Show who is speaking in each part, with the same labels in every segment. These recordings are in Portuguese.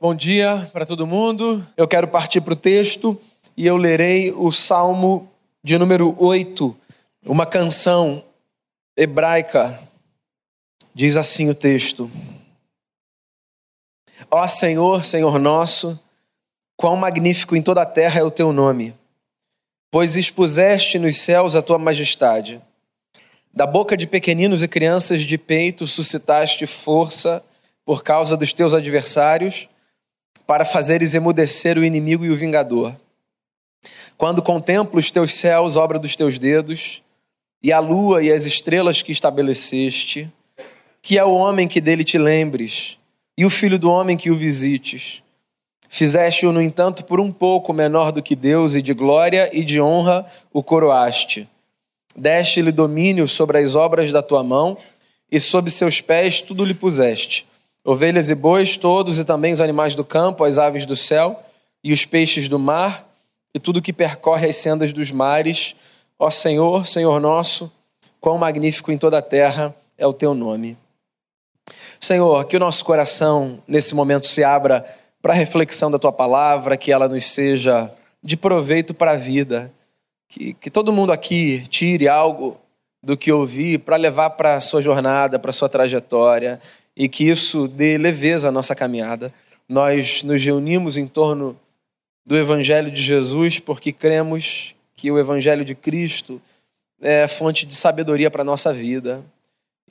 Speaker 1: Bom dia para todo mundo. Eu quero partir para o texto e eu lerei o Salmo de número 8, uma canção hebraica. Diz assim o texto: Ó Senhor, Senhor nosso, quão magnífico em toda a terra é o teu nome, pois expuseste nos céus a tua majestade. Da boca de pequeninos e crianças de peito suscitaste força por causa dos teus adversários para fazeres emudecer o inimigo e o vingador. Quando contemplo os teus céus, obra dos teus dedos, e a lua e as estrelas que estabeleceste, que é o homem que dele te lembres, e o filho do homem que o visites. Fizeste-o, no entanto, por um pouco menor do que Deus, e de glória e de honra o coroaste. Deste-lhe domínio sobre as obras da tua mão, e sob seus pés tudo lhe puseste ovelhas e bois, todos e também os animais do campo, as aves do céu e os peixes do mar e tudo que percorre as sendas dos mares. Ó Senhor, Senhor nosso, quão magnífico em toda a terra é o teu nome. Senhor, que o nosso coração nesse momento se abra para a reflexão da tua palavra, que ela nos seja de proveito para a vida. Que, que todo mundo aqui tire algo do que ouvir para levar para a sua jornada, para a sua trajetória e que isso dê leveza à nossa caminhada. Nós nos reunimos em torno do Evangelho de Jesus porque cremos que o Evangelho de Cristo é fonte de sabedoria para a nossa vida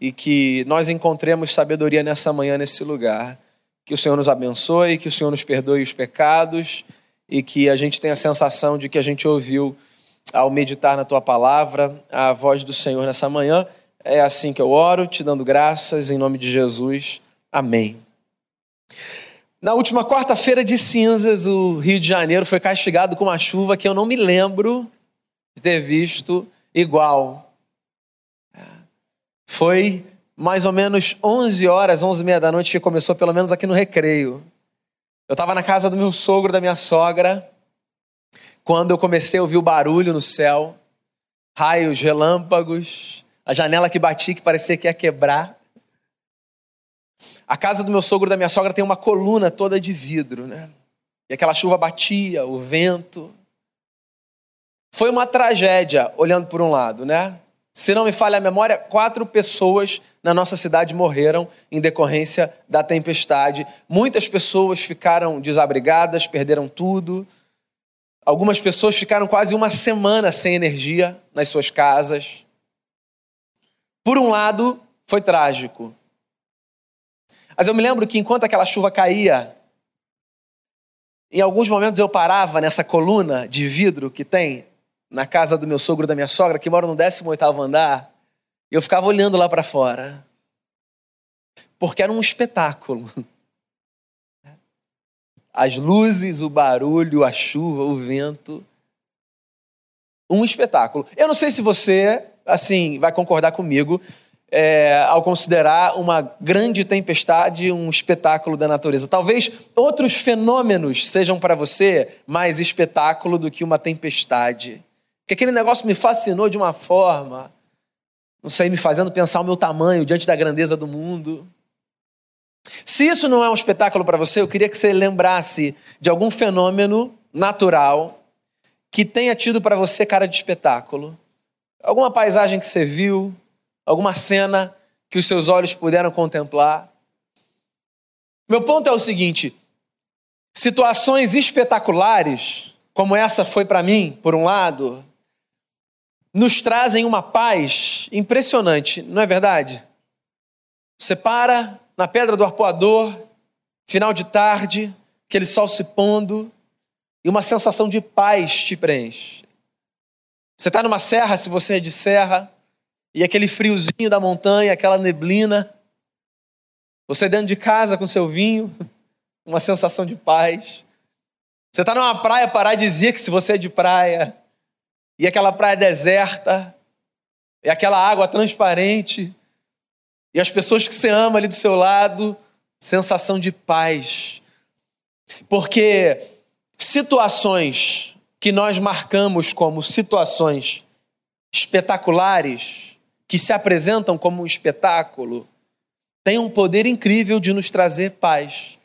Speaker 1: e que nós encontremos sabedoria nessa manhã, nesse lugar. Que o Senhor nos abençoe, que o Senhor nos perdoe os pecados e que a gente tenha a sensação de que a gente ouviu, ao meditar na tua palavra, a voz do Senhor nessa manhã é assim que eu oro, te dando graças em nome de Jesus. Amém. Na última quarta-feira de cinzas, o Rio de Janeiro foi castigado com uma chuva que eu não me lembro de ter visto igual. Foi mais ou menos 11 horas, 11 e meia da noite que começou, pelo menos aqui no recreio. Eu estava na casa do meu sogro, da minha sogra, quando eu comecei a ouvir o barulho no céu, raios, relâmpagos, a janela que batia que parecia que ia quebrar. A casa do meu sogro e da minha sogra tem uma coluna toda de vidro, né? E aquela chuva batia, o vento. Foi uma tragédia, olhando por um lado, né? Se não me falha a memória, quatro pessoas na nossa cidade morreram em decorrência da tempestade. Muitas pessoas ficaram desabrigadas, perderam tudo. Algumas pessoas ficaram quase uma semana sem energia nas suas casas. Por um lado, foi trágico. Mas eu me lembro que enquanto aquela chuva caía, em alguns momentos eu parava nessa coluna de vidro que tem na casa do meu sogro e da minha sogra, que mora no 18º andar, e eu ficava olhando lá para fora. Porque era um espetáculo. As luzes, o barulho, a chuva, o vento. Um espetáculo. Eu não sei se você assim, vai concordar comigo é, ao considerar uma grande tempestade um espetáculo da natureza. Talvez outros fenômenos sejam para você mais espetáculo do que uma tempestade. Porque aquele negócio me fascinou de uma forma, não sei, me fazendo pensar o meu tamanho diante da grandeza do mundo. Se isso não é um espetáculo para você, eu queria que você lembrasse de algum fenômeno natural que tenha tido para você cara de espetáculo. Alguma paisagem que você viu, alguma cena que os seus olhos puderam contemplar. Meu ponto é o seguinte: situações espetaculares, como essa foi para mim, por um lado, nos trazem uma paz impressionante, não é verdade? Você para na pedra do arpoador, final de tarde, aquele sol se pondo, e uma sensação de paz te preenche. Você está numa serra, se você é de serra, e aquele friozinho da montanha, aquela neblina. Você dentro de casa com seu vinho, uma sensação de paz. Você está numa praia paradisíaca, se você é de praia, e aquela praia deserta, e aquela água transparente, e as pessoas que você ama ali do seu lado, sensação de paz. Porque situações que nós marcamos como situações espetaculares, que se apresentam como um espetáculo, têm um poder incrível de nos trazer paz.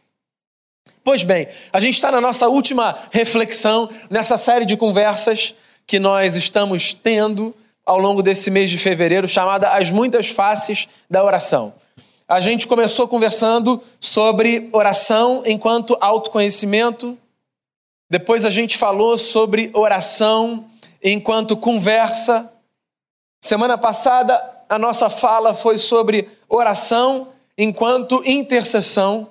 Speaker 1: Pois bem, a gente está na nossa última reflexão nessa série de conversas que nós estamos tendo ao longo desse mês de fevereiro, chamada As Muitas Faces da Oração. A gente começou conversando sobre oração enquanto autoconhecimento, depois a gente falou sobre oração enquanto conversa. Semana passada a nossa fala foi sobre oração enquanto intercessão.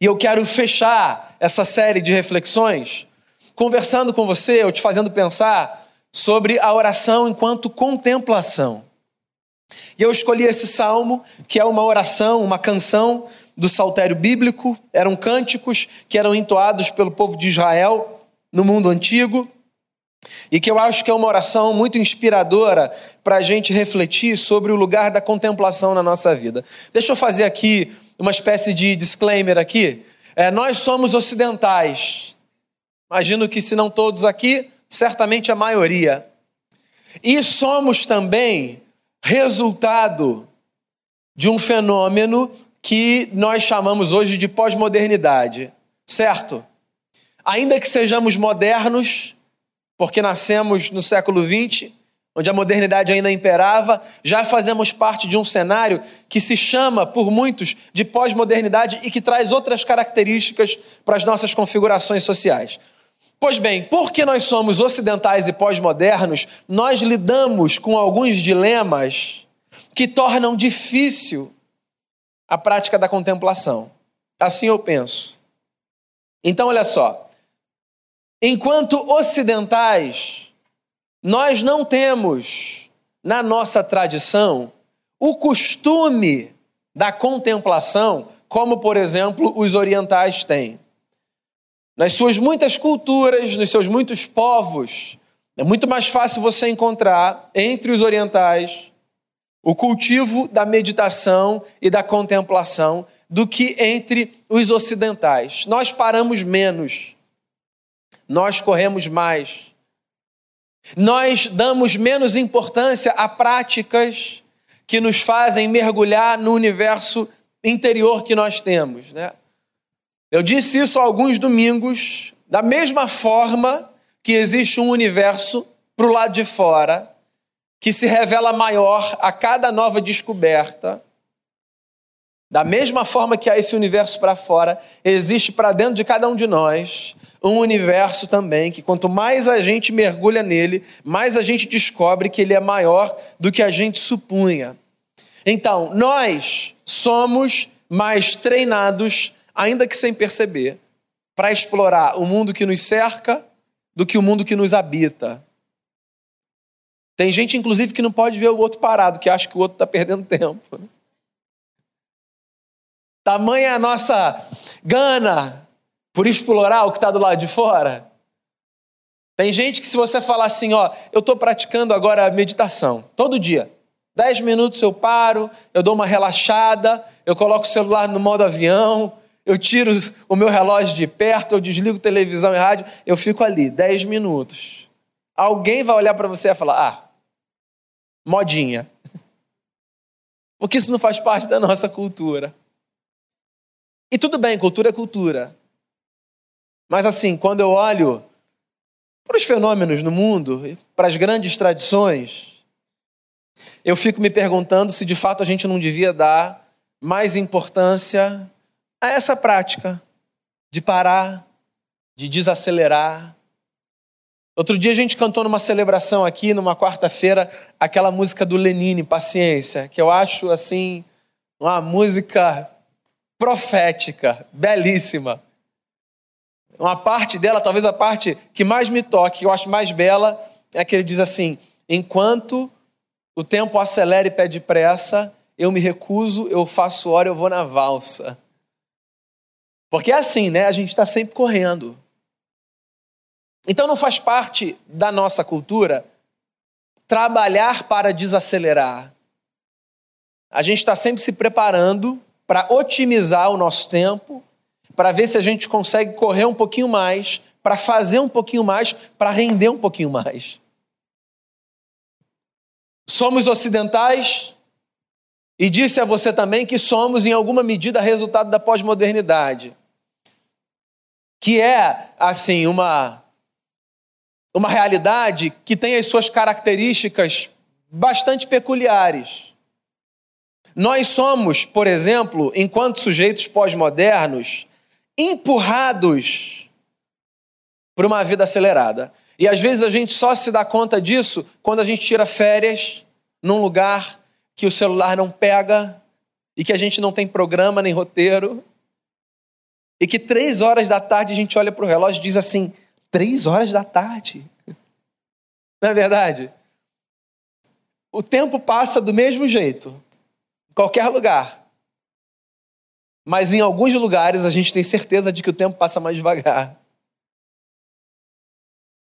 Speaker 1: E eu quero fechar essa série de reflexões conversando com você, ou te fazendo pensar sobre a oração enquanto contemplação. E eu escolhi esse salmo, que é uma oração, uma canção do saltério bíblico, eram cânticos que eram entoados pelo povo de Israel no mundo antigo, e que eu acho que é uma oração muito inspiradora para a gente refletir sobre o lugar da contemplação na nossa vida. Deixa eu fazer aqui uma espécie de disclaimer aqui. É, nós somos ocidentais. Imagino que se não todos aqui, certamente a maioria. E somos também resultado de um fenômeno que nós chamamos hoje de pós-modernidade, certo? Ainda que sejamos modernos, porque nascemos no século XX, onde a modernidade ainda imperava, já fazemos parte de um cenário que se chama, por muitos, de pós-modernidade e que traz outras características para as nossas configurações sociais. Pois bem, porque nós somos ocidentais e pós-modernos, nós lidamos com alguns dilemas que tornam difícil a prática da contemplação. Assim eu penso. Então, olha só, Enquanto ocidentais, nós não temos na nossa tradição o costume da contemplação, como, por exemplo, os orientais têm. Nas suas muitas culturas, nos seus muitos povos, é muito mais fácil você encontrar entre os orientais o cultivo da meditação e da contemplação do que entre os ocidentais. Nós paramos menos nós corremos mais. Nós damos menos importância a práticas que nos fazem mergulhar no universo interior que nós temos. Né? Eu disse isso alguns domingos, da mesma forma que existe um universo para o lado de fora, que se revela maior a cada nova descoberta. Da mesma forma que há esse universo para fora, existe para dentro de cada um de nós um universo também que quanto mais a gente mergulha nele, mais a gente descobre que ele é maior do que a gente supunha. Então, nós somos mais treinados, ainda que sem perceber, para explorar o mundo que nos cerca do que o mundo que nos habita. Tem gente, inclusive, que não pode ver o outro parado, que acha que o outro está perdendo tempo. Tamanha a nossa gana por explorar o que está do lado de fora? Tem gente que, se você falar assim, ó, eu estou praticando agora meditação, todo dia. Dez minutos eu paro, eu dou uma relaxada, eu coloco o celular no modo avião, eu tiro o meu relógio de perto, eu desligo televisão e rádio, eu fico ali, dez minutos. Alguém vai olhar para você e falar, ah, modinha. Porque isso não faz parte da nossa cultura. E tudo bem, cultura é cultura. Mas assim, quando eu olho para os fenômenos no mundo, para as grandes tradições, eu fico me perguntando se de fato a gente não devia dar mais importância a essa prática de parar, de desacelerar. Outro dia a gente cantou numa celebração aqui, numa quarta-feira, aquela música do Lenine, Paciência, que eu acho assim uma música profética, belíssima. Uma parte dela, talvez a parte que mais me toque, que eu acho mais bela, é que ele diz assim: enquanto o tempo acelera e pede pressa, eu me recuso, eu faço hora, eu vou na valsa. Porque é assim, né? A gente está sempre correndo. Então não faz parte da nossa cultura trabalhar para desacelerar. A gente está sempre se preparando para otimizar o nosso tempo, para ver se a gente consegue correr um pouquinho mais, para fazer um pouquinho mais, para render um pouquinho mais. Somos ocidentais e disse a você também que somos, em alguma medida, resultado da pós-modernidade. que é assim uma uma realidade que tem as suas características bastante peculiares. Nós somos, por exemplo, enquanto sujeitos pós-modernos, empurrados por uma vida acelerada. E às vezes a gente só se dá conta disso quando a gente tira férias num lugar que o celular não pega e que a gente não tem programa nem roteiro. E que três horas da tarde a gente olha para o relógio e diz assim: três horas da tarde. Não é verdade? O tempo passa do mesmo jeito, em qualquer lugar. Mas em alguns lugares a gente tem certeza de que o tempo passa mais devagar.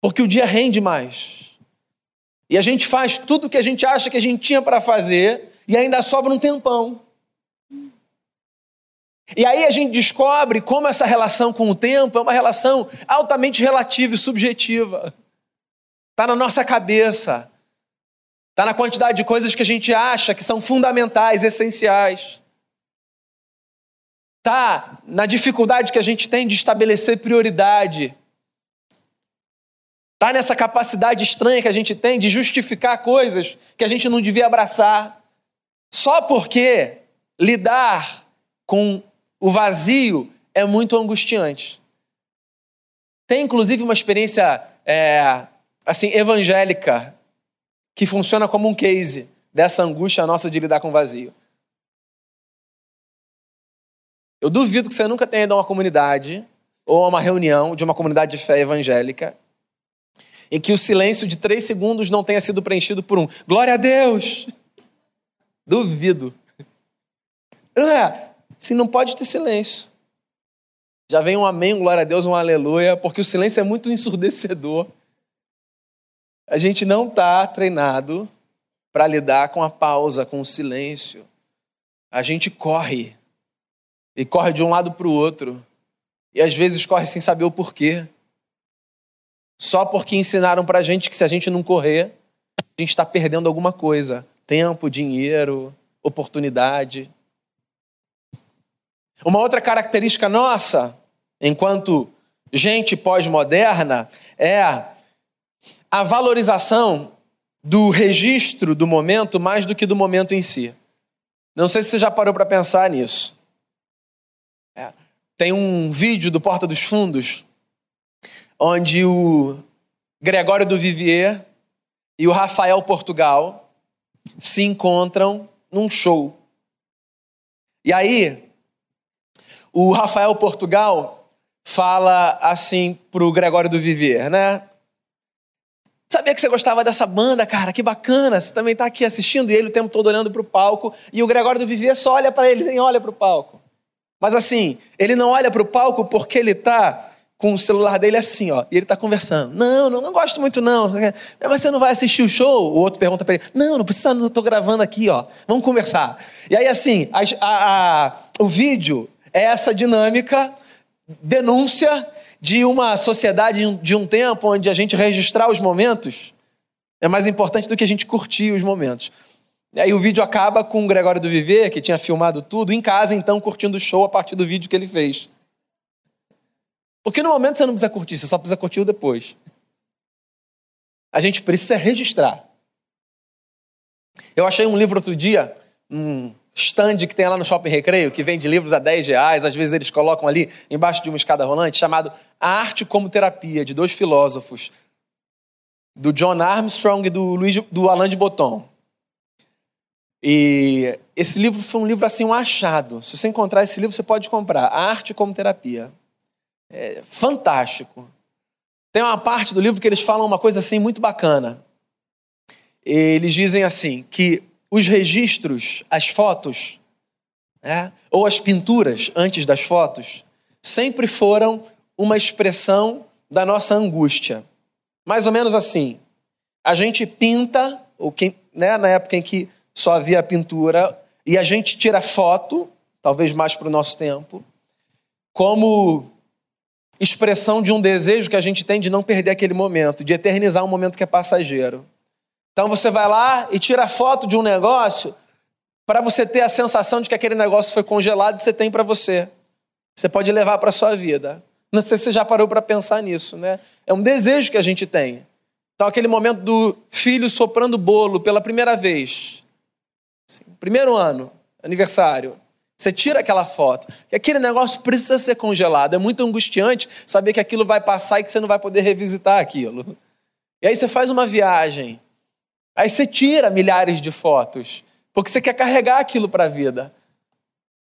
Speaker 1: Porque o dia rende mais. E a gente faz tudo o que a gente acha que a gente tinha para fazer e ainda sobra um tempão. E aí a gente descobre como essa relação com o tempo é uma relação altamente relativa e subjetiva. Está na nossa cabeça. Está na quantidade de coisas que a gente acha que são fundamentais, essenciais. Está na dificuldade que a gente tem de estabelecer prioridade. Está nessa capacidade estranha que a gente tem de justificar coisas que a gente não devia abraçar. Só porque lidar com o vazio é muito angustiante. Tem inclusive uma experiência é, assim evangélica que funciona como um case dessa angústia nossa de lidar com o vazio. Eu duvido que você nunca tenha ido a uma comunidade ou a uma reunião de uma comunidade de fé evangélica em que o silêncio de três segundos não tenha sido preenchido por um glória a Deus. Duvido. É? Se não pode ter silêncio. Já vem um amém, glória a Deus, um aleluia, porque o silêncio é muito ensurdecedor. A gente não está treinado para lidar com a pausa, com o silêncio. A gente corre. E corre de um lado para o outro. E às vezes corre sem saber o porquê. Só porque ensinaram para a gente que se a gente não correr, a gente está perdendo alguma coisa: tempo, dinheiro, oportunidade. Uma outra característica nossa, enquanto gente pós-moderna, é a valorização do registro do momento mais do que do momento em si. Não sei se você já parou para pensar nisso. É. Tem um vídeo do Porta dos Fundos onde o Gregório do Vivier e o Rafael Portugal se encontram num show. E aí, o Rafael Portugal fala assim pro Gregório do Vivier, né? Sabia que você gostava dessa banda, cara? Que bacana. Você também está aqui assistindo e ele o tempo todo olhando para o palco. E o Gregório do Vivier só olha para ele, nem olha para o palco. Mas assim, ele não olha para o palco porque ele está com o celular dele assim, ó, e ele está conversando. Não, não, não gosto muito não. Mas você não vai assistir o show? O outro pergunta para ele. Não, não precisa, não estou gravando aqui, ó. Vamos conversar. E aí assim, a, a, a, o vídeo é essa dinâmica, denúncia de uma sociedade de um tempo onde a gente registrar os momentos é mais importante do que a gente curtir os momentos. E aí o vídeo acaba com o Gregório do Viver, que tinha filmado tudo, em casa, então, curtindo o show a partir do vídeo que ele fez. Porque no momento você não precisa curtir, você só precisa curtir o depois. A gente precisa registrar. Eu achei um livro outro dia, um stand que tem lá no Shopping Recreio, que vende livros a 10 reais, às vezes eles colocam ali embaixo de uma escada rolante, chamado A Arte como Terapia, de dois filósofos, do John Armstrong e do, Luiz, do Alain de Botton. E esse livro foi um livro assim, um achado. Se você encontrar esse livro, você pode comprar. A Arte como Terapia é, fantástico. Tem uma parte do livro que eles falam uma coisa assim muito bacana. Eles dizem assim que os registros, as fotos, né, ou as pinturas antes das fotos, sempre foram uma expressão da nossa angústia. Mais ou menos assim. A gente pinta, ou quem, né, na época em que só havia pintura, e a gente tira foto, talvez mais para o nosso tempo, como expressão de um desejo que a gente tem de não perder aquele momento, de eternizar um momento que é passageiro. Então você vai lá e tira foto de um negócio para você ter a sensação de que aquele negócio foi congelado e você tem para você. Você pode levar para sua vida. Não sei se você já parou para pensar nisso, né? É um desejo que a gente tem. Então, aquele momento do filho soprando bolo pela primeira vez. Assim, primeiro ano, aniversário. Você tira aquela foto. E aquele negócio precisa ser congelado. É muito angustiante saber que aquilo vai passar e que você não vai poder revisitar aquilo. E aí você faz uma viagem. Aí você tira milhares de fotos. Porque você quer carregar aquilo para a vida.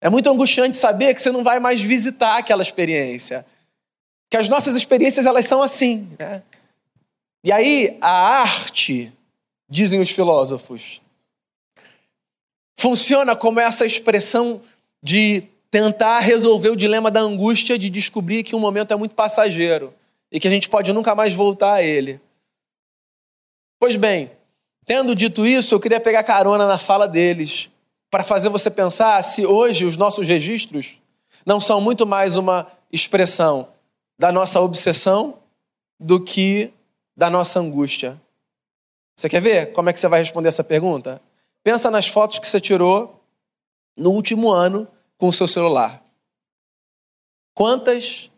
Speaker 1: É muito angustiante saber que você não vai mais visitar aquela experiência que as nossas experiências elas são assim. Né? E aí a arte, dizem os filósofos, funciona como essa expressão de tentar resolver o dilema da angústia de descobrir que um momento é muito passageiro e que a gente pode nunca mais voltar a ele. Pois bem, tendo dito isso, eu queria pegar carona na fala deles para fazer você pensar se hoje os nossos registros não são muito mais uma expressão da nossa obsessão do que da nossa angústia. Você quer ver como é que você vai responder essa pergunta? Pensa nas fotos que você tirou no último ano com o seu celular. Quantas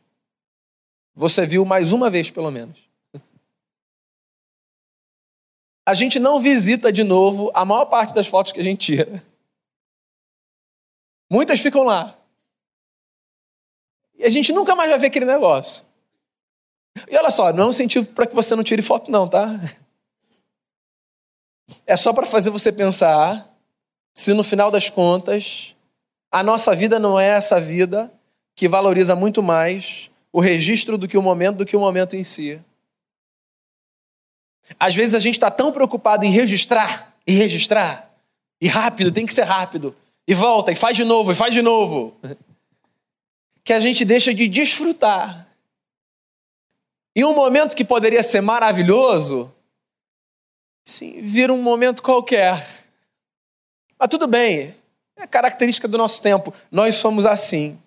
Speaker 1: você viu mais uma vez, pelo menos? A gente não visita de novo a maior parte das fotos que a gente tira. Muitas ficam lá. E a gente nunca mais vai ver aquele negócio. E olha só, não é um incentivo para que você não tire foto, não, tá? É só para fazer você pensar se no final das contas a nossa vida não é essa vida que valoriza muito mais o registro do que o momento do que o momento em si. Às vezes a gente está tão preocupado em registrar e registrar e rápido, tem que ser rápido e volta e faz de novo e faz de novo que a gente deixa de desfrutar. E um momento que poderia ser maravilhoso, sim, vira um momento qualquer. Mas tudo bem, é característica do nosso tempo. Nós somos assim.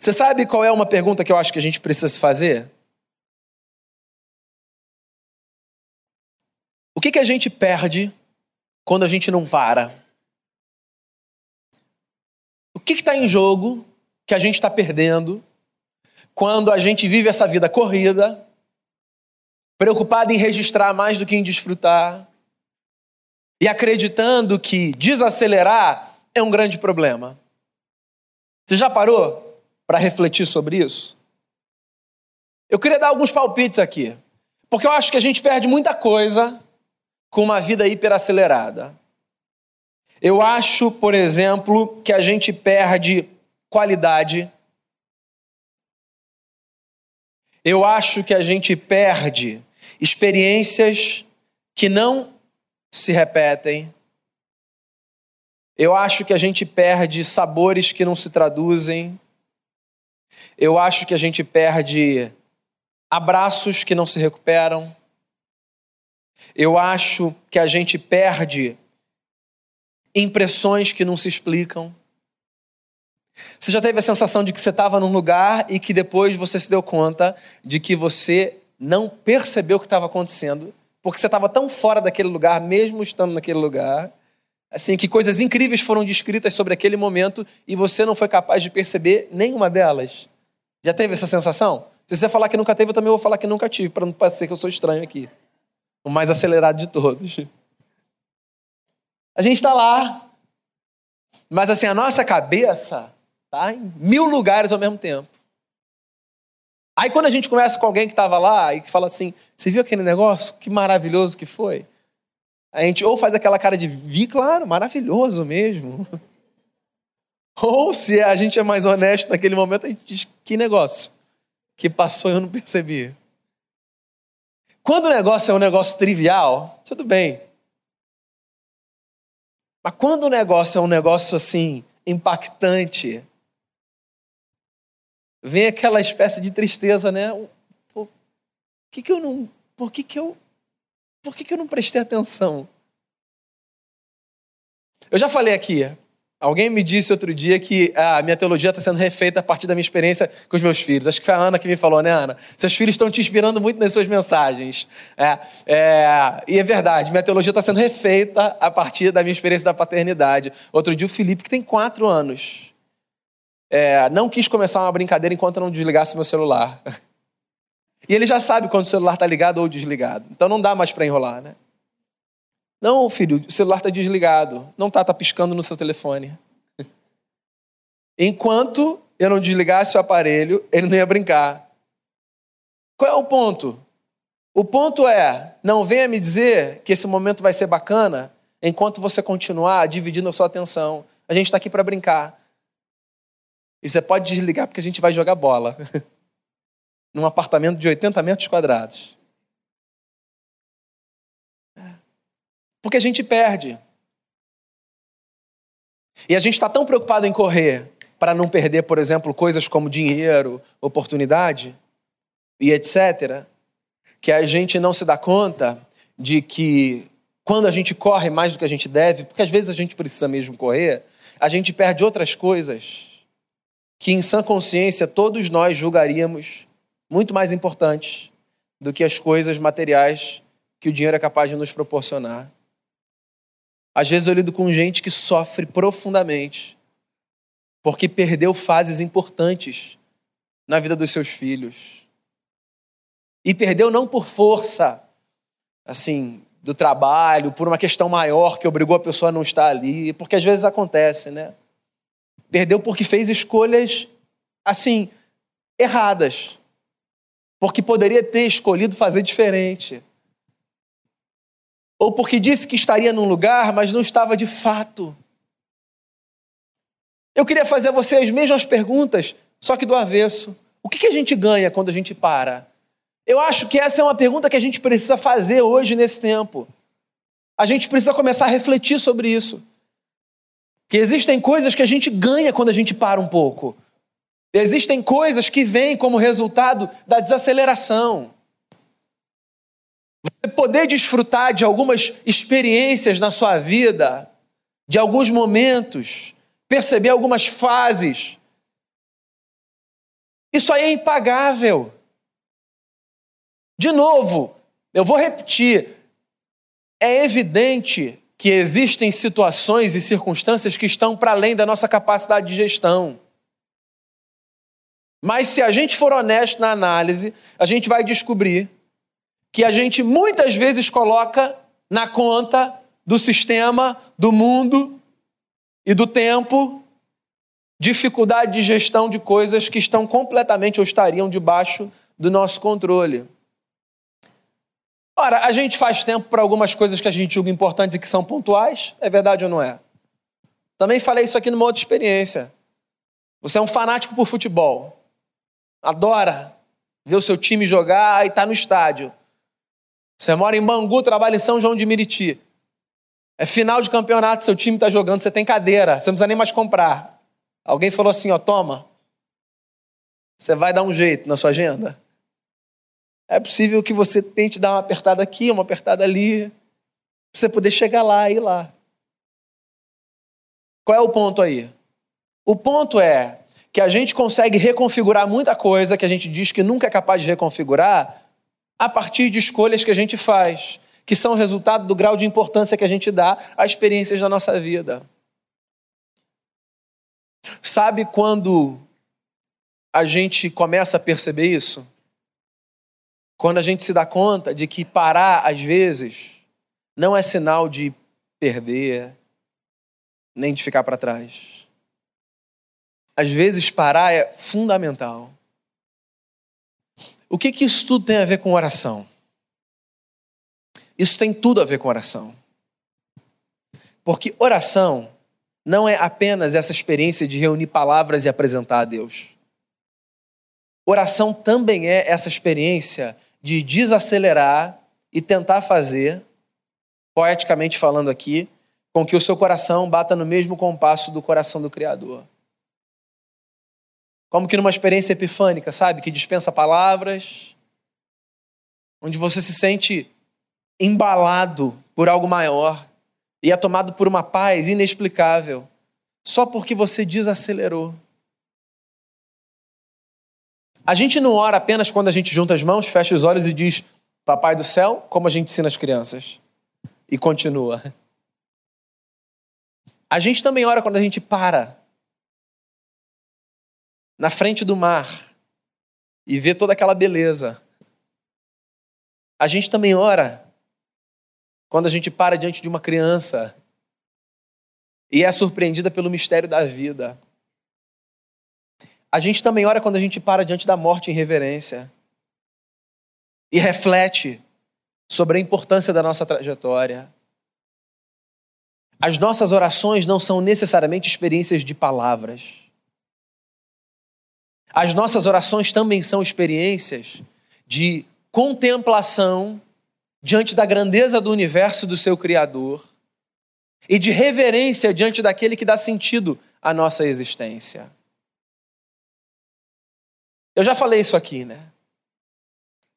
Speaker 1: Você sabe qual é uma pergunta que eu acho que a gente precisa se fazer? O que, que a gente perde quando a gente não para? O que está em jogo que a gente está perdendo quando a gente vive essa vida corrida, preocupado em registrar mais do que em desfrutar, e acreditando que desacelerar é um grande problema. Você já parou para refletir sobre isso? Eu queria dar alguns palpites aqui, porque eu acho que a gente perde muita coisa com uma vida hiperacelerada. Eu acho, por exemplo, que a gente perde qualidade. Eu acho que a gente perde experiências que não se repetem. Eu acho que a gente perde sabores que não se traduzem. Eu acho que a gente perde abraços que não se recuperam. Eu acho que a gente perde impressões que não se explicam. Você já teve a sensação de que você estava num lugar e que depois você se deu conta de que você não percebeu o que estava acontecendo, porque você estava tão fora daquele lugar, mesmo estando naquele lugar, assim, que coisas incríveis foram descritas sobre aquele momento e você não foi capaz de perceber nenhuma delas. Já teve essa sensação? Se você falar que nunca teve, eu também vou falar que nunca tive, para não parecer que eu sou estranho aqui. O mais acelerado de todos. A gente está lá, mas assim, a nossa cabeça Tá? Em mil lugares ao mesmo tempo. Aí quando a gente conversa com alguém que estava lá e que fala assim, você viu aquele negócio? Que maravilhoso que foi. A gente ou faz aquela cara de vi, claro, maravilhoso mesmo. Ou se a gente é mais honesto naquele momento, a gente diz, que negócio? Que passou e eu não percebi. Quando o negócio é um negócio trivial, tudo bem. Mas quando o negócio é um negócio assim, impactante, vem aquela espécie de tristeza, né? Por que, que eu não. Por que, que eu. Por que, que eu não prestei atenção? Eu já falei aqui, alguém me disse outro dia que a minha teologia está sendo refeita a partir da minha experiência com os meus filhos. Acho que foi a Ana que me falou, né, Ana? Seus filhos estão te inspirando muito nas suas mensagens. É, é, e é verdade, minha teologia está sendo refeita a partir da minha experiência da paternidade. Outro dia o Felipe, que tem quatro anos, é, não quis começar uma brincadeira enquanto eu não desligasse meu celular. E ele já sabe quando o celular está ligado ou desligado. Então não dá mais para enrolar, né? Não, filho, o celular está desligado. Não está, está piscando no seu telefone. Enquanto eu não desligasse o aparelho, ele não ia brincar. Qual é o ponto? O ponto é, não venha me dizer que esse momento vai ser bacana enquanto você continuar dividindo a sua atenção. A gente está aqui para brincar. E você pode desligar porque a gente vai jogar bola. Num apartamento de 80 metros quadrados. Porque a gente perde. E a gente está tão preocupado em correr para não perder, por exemplo, coisas como dinheiro, oportunidade e etc., que a gente não se dá conta de que quando a gente corre mais do que a gente deve, porque às vezes a gente precisa mesmo correr, a gente perde outras coisas que em sã consciência todos nós julgaríamos muito mais importantes do que as coisas materiais que o dinheiro é capaz de nos proporcionar. Às vezes eu lido com gente que sofre profundamente porque perdeu fases importantes na vida dos seus filhos. E perdeu não por força, assim, do trabalho, por uma questão maior que obrigou a pessoa a não estar ali, porque às vezes acontece, né? Perdeu porque fez escolhas, assim, erradas. Porque poderia ter escolhido fazer diferente. Ou porque disse que estaria num lugar, mas não estava de fato. Eu queria fazer a você as mesmas perguntas, só que do avesso. O que a gente ganha quando a gente para? Eu acho que essa é uma pergunta que a gente precisa fazer hoje nesse tempo. A gente precisa começar a refletir sobre isso. Que existem coisas que a gente ganha quando a gente para um pouco. Existem coisas que vêm como resultado da desaceleração. Você poder desfrutar de algumas experiências na sua vida, de alguns momentos, perceber algumas fases. Isso aí é impagável. De novo, eu vou repetir. É evidente que existem situações e circunstâncias que estão para além da nossa capacidade de gestão. Mas se a gente for honesto na análise, a gente vai descobrir que a gente muitas vezes coloca na conta do sistema, do mundo e do tempo dificuldade de gestão de coisas que estão completamente ou estariam debaixo do nosso controle. Ora, a gente faz tempo para algumas coisas que a gente julga importantes e que são pontuais, é verdade ou não é? Também falei isso aqui numa outra experiência. Você é um fanático por futebol, adora ver o seu time jogar e está no estádio. Você mora em Bangu, trabalha em São João de Meriti. É final de campeonato, seu time está jogando, você tem cadeira, você não precisa nem mais comprar. Alguém falou assim: ó, toma. Você vai dar um jeito na sua agenda? É possível que você tente dar uma apertada aqui, uma apertada ali, para você poder chegar lá e ir lá. Qual é o ponto aí? O ponto é que a gente consegue reconfigurar muita coisa que a gente diz que nunca é capaz de reconfigurar a partir de escolhas que a gente faz, que são resultado do grau de importância que a gente dá às experiências da nossa vida. Sabe quando a gente começa a perceber isso? Quando a gente se dá conta de que parar, às vezes, não é sinal de perder, nem de ficar para trás. Às vezes, parar é fundamental. O que, que isso tudo tem a ver com oração? Isso tem tudo a ver com oração. Porque oração não é apenas essa experiência de reunir palavras e apresentar a Deus. Oração também é essa experiência de desacelerar e tentar fazer, poeticamente falando aqui, com que o seu coração bata no mesmo compasso do coração do Criador. Como que numa experiência epifânica, sabe? Que dispensa palavras, onde você se sente embalado por algo maior e é tomado por uma paz inexplicável, só porque você desacelerou. A gente não ora apenas quando a gente junta as mãos, fecha os olhos e diz: Papai do céu, como a gente ensina as crianças. E continua. A gente também ora quando a gente para. Na frente do mar e ver toda aquela beleza. A gente também ora quando a gente para diante de uma criança e é surpreendida pelo mistério da vida. A gente também ora quando a gente para diante da morte em reverência e reflete sobre a importância da nossa trajetória. As nossas orações não são necessariamente experiências de palavras. As nossas orações também são experiências de contemplação diante da grandeza do universo do seu Criador e de reverência diante daquele que dá sentido à nossa existência. Eu já falei isso aqui, né?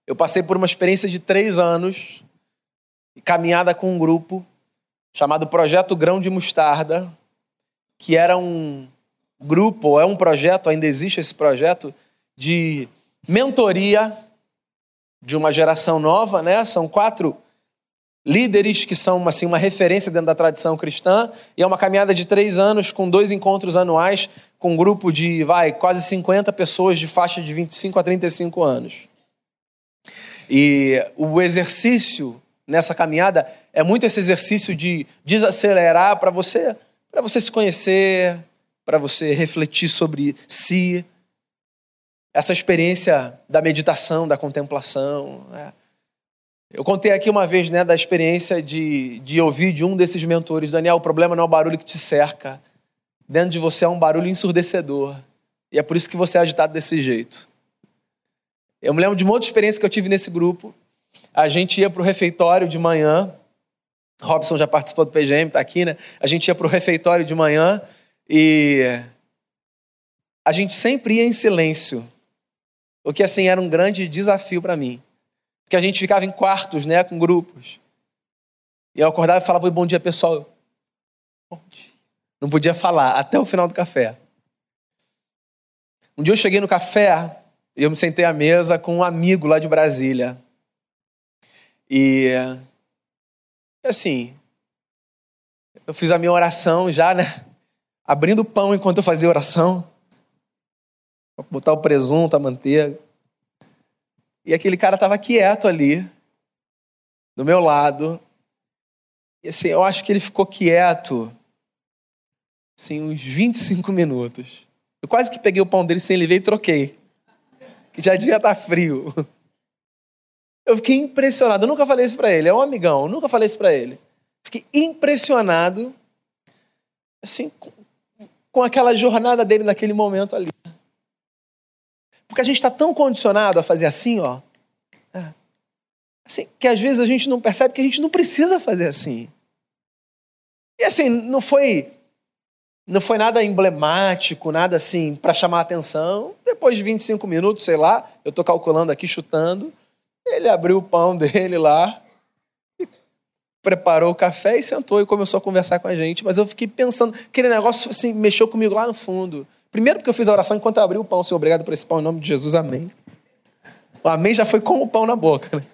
Speaker 1: Eu passei por uma experiência de três anos, caminhada com um grupo chamado Projeto Grão de Mostarda, que era um grupo, é um projeto, ainda existe esse projeto, de mentoria de uma geração nova, né? São quatro líderes que são assim, uma referência dentro da tradição cristã, e é uma caminhada de três anos com dois encontros anuais com um grupo de vai, quase 50 pessoas de faixa de 25 a 35 anos. E o exercício nessa caminhada é muito esse exercício de desacelerar para você, para você se conhecer, para você refletir sobre si. Essa experiência da meditação, da contemplação. Né? Eu contei aqui uma vez né, da experiência de, de ouvir de um desses mentores, Daniel, o problema não é o barulho que te cerca. Dentro de você é um barulho ensurdecedor. E é por isso que você é agitado desse jeito. Eu me lembro de uma outra experiência que eu tive nesse grupo. A gente ia para o refeitório de manhã. Robson já participou do PGM, está aqui, né? A gente ia para o refeitório de manhã e a gente sempre ia em silêncio. O que, assim, era um grande desafio para mim. Porque a gente ficava em quartos, né, com grupos. E eu acordava e falava, bom dia, pessoal. Bom dia. Não podia falar até o final do café. Um dia eu cheguei no café e eu me sentei à mesa com um amigo lá de Brasília. E assim, eu fiz a minha oração já, né? Abrindo pão enquanto eu fazia oração. Botar o presunto, a manteiga. E aquele cara estava quieto ali, do meu lado. E assim, eu acho que ele ficou quieto, assim, uns 25 minutos. Eu quase que peguei o pão dele sem ele ver e troquei que já devia estar tá frio. Eu fiquei impressionado. Eu nunca falei isso para ele. É um amigão. Eu nunca falei isso para ele. Fiquei impressionado, assim, com, com aquela jornada dele naquele momento ali. Porque a gente está tão condicionado a fazer assim, ó. É, assim, que às vezes a gente não percebe que a gente não precisa fazer assim. E assim, não foi não foi nada emblemático, nada assim para chamar a atenção. Depois de 25 minutos, sei lá, eu estou calculando aqui, chutando, ele abriu o pão dele lá, preparou o café e sentou e começou a conversar com a gente. Mas eu fiquei pensando, aquele negócio assim, mexeu comigo lá no fundo. Primeiro porque eu fiz a oração enquanto eu abri o pão, Senhor, obrigado por esse pão, em nome de Jesus, amém. O amém já foi com o pão na boca, né?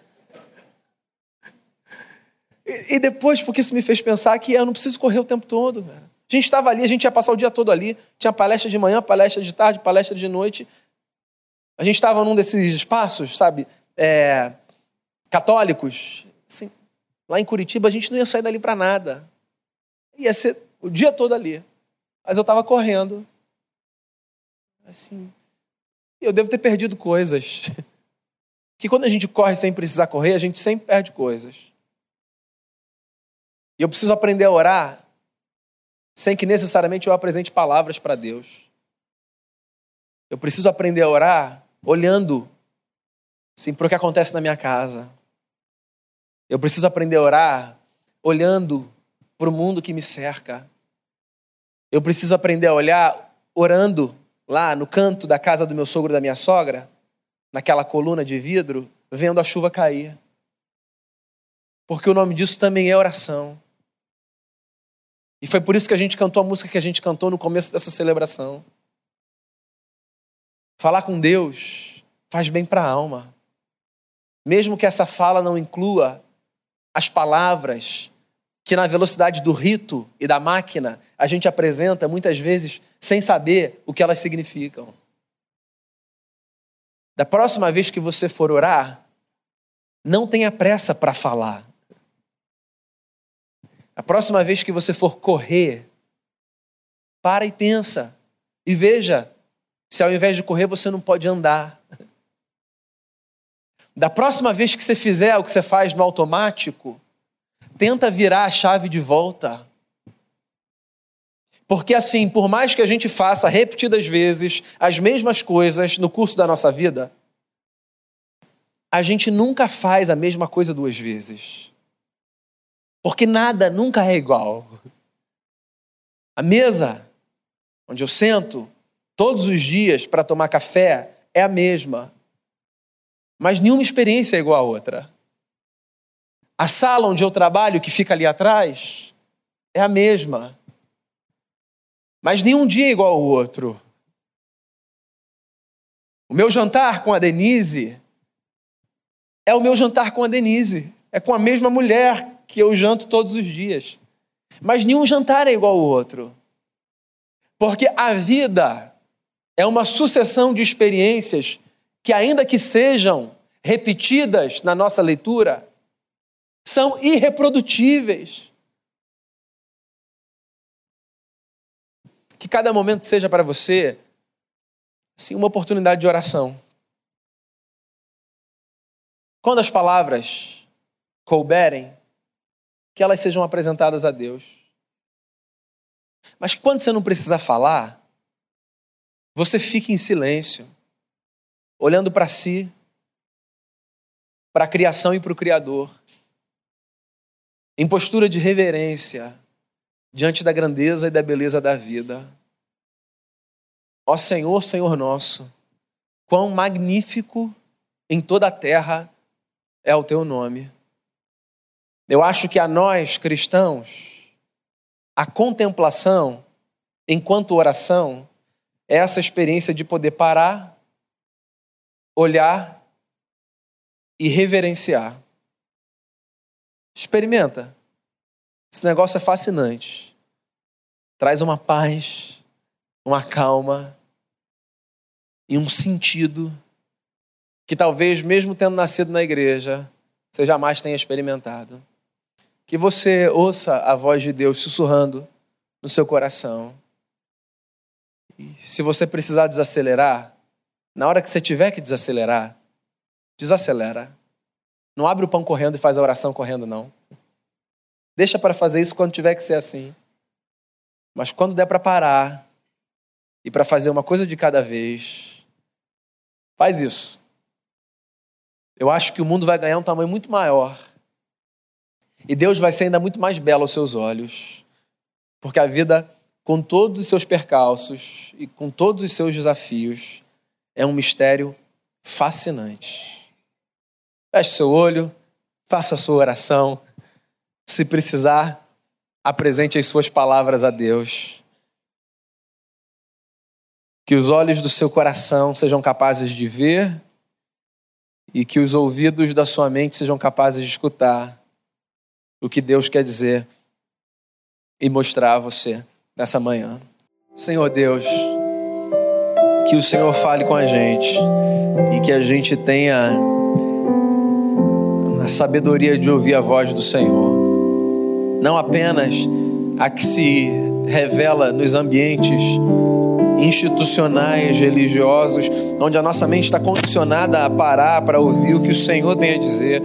Speaker 1: E, e depois, porque isso me fez pensar que eu não preciso correr o tempo todo, velho. A gente estava ali, a gente ia passar o dia todo ali. Tinha palestra de manhã, palestra de tarde, palestra de noite. A gente estava num desses espaços, sabe, é, católicos. Assim, lá em Curitiba, a gente não ia sair dali para nada. Ia ser o dia todo ali. Mas eu estava correndo. Assim, eu devo ter perdido coisas. Que quando a gente corre sem precisar correr, a gente sempre perde coisas. E eu preciso aprender a orar sem que necessariamente eu apresente palavras para Deus. Eu preciso aprender a orar olhando sim, para o que acontece na minha casa. Eu preciso aprender a orar olhando para o mundo que me cerca. Eu preciso aprender a olhar orando lá no canto da casa do meu sogro e da minha sogra, naquela coluna de vidro, vendo a chuva cair. Porque o nome disso também é oração. E foi por isso que a gente cantou a música que a gente cantou no começo dessa celebração. Falar com Deus faz bem para a alma. Mesmo que essa fala não inclua as palavras que, na velocidade do rito e da máquina, a gente apresenta muitas vezes sem saber o que elas significam. Da próxima vez que você for orar, não tenha pressa para falar. A próxima vez que você for correr, para e pensa. E veja se ao invés de correr você não pode andar. Da próxima vez que você fizer o que você faz no automático, tenta virar a chave de volta. Porque assim, por mais que a gente faça repetidas vezes as mesmas coisas no curso da nossa vida, a gente nunca faz a mesma coisa duas vezes. Porque nada nunca é igual. A mesa onde eu sento todos os dias para tomar café é a mesma. Mas nenhuma experiência é igual à outra. A sala onde eu trabalho, que fica ali atrás, é a mesma. Mas nenhum dia é igual ao outro. O meu jantar com a Denise é o meu jantar com a Denise. É com a mesma mulher que eu janto todos os dias. Mas nenhum jantar é igual ao outro. Porque a vida é uma sucessão de experiências que, ainda que sejam repetidas na nossa leitura, são irreprodutíveis. Que cada momento seja para você assim, uma oportunidade de oração. Quando as palavras couberem, que elas sejam apresentadas a Deus. Mas quando você não precisa falar, você fica em silêncio, olhando para si, para a criação e para o Criador, em postura de reverência diante da grandeza e da beleza da vida. Ó Senhor, Senhor nosso, quão magnífico em toda a terra é o teu nome. Eu acho que a nós cristãos, a contemplação enquanto oração é essa experiência de poder parar, olhar e reverenciar. Experimenta. Esse negócio é fascinante. Traz uma paz, uma calma e um sentido que talvez, mesmo tendo nascido na igreja, você jamais tenha experimentado. Que você ouça a voz de Deus sussurrando no seu coração se você precisar desacelerar, na hora que você tiver que desacelerar, desacelera. Não abre o pão correndo e faz a oração correndo, não. Deixa para fazer isso quando tiver que ser assim. Mas quando der para parar e para fazer uma coisa de cada vez, faz isso. Eu acho que o mundo vai ganhar um tamanho muito maior. E Deus vai ser ainda muito mais belo aos seus olhos. Porque a vida com todos os seus percalços e com todos os seus desafios, é um mistério fascinante. Feche seu olho, faça a sua oração. Se precisar, apresente as suas palavras a Deus. Que os olhos do seu coração sejam capazes de ver e que os ouvidos da sua mente sejam capazes de escutar o que Deus quer dizer e mostrar a você nessa manhã. Senhor Deus, que o Senhor fale com a gente e que a gente tenha a sabedoria de ouvir a voz do Senhor. Não apenas a que se revela nos ambientes institucionais, religiosos, onde a nossa mente está condicionada a parar para ouvir o que o Senhor tem a dizer.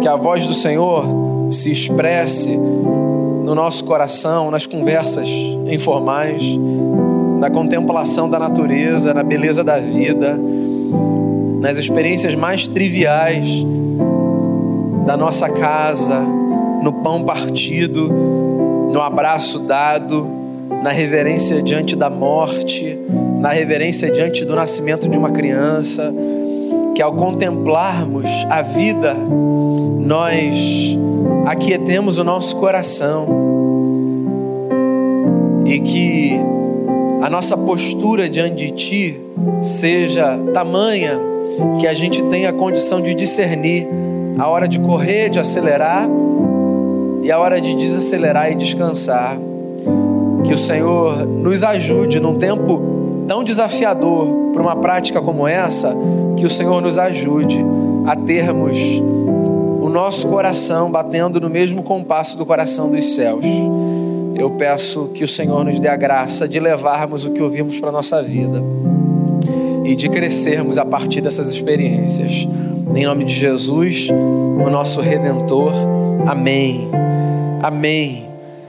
Speaker 1: Que a voz do Senhor se expresse no nosso coração, nas conversas informais, na contemplação da natureza, na beleza da vida, nas experiências mais triviais da nossa casa, no pão partido, no abraço dado, na reverência diante da morte, na reverência diante do nascimento de uma criança, que ao contemplarmos a vida, nós aquietemos o nosso coração e que a nossa postura diante de Ti seja tamanha que a gente tenha a condição de discernir a hora de correr, de acelerar e a hora de desacelerar e descansar. Que o Senhor nos ajude num tempo tão desafiador para uma prática como essa, que o Senhor nos ajude a termos o nosso coração batendo no mesmo compasso do coração dos céus. Eu peço que o Senhor nos dê a graça de levarmos o que ouvimos para a nossa vida e de crescermos a partir dessas experiências. Em nome de Jesus, o nosso Redentor. Amém. Amém.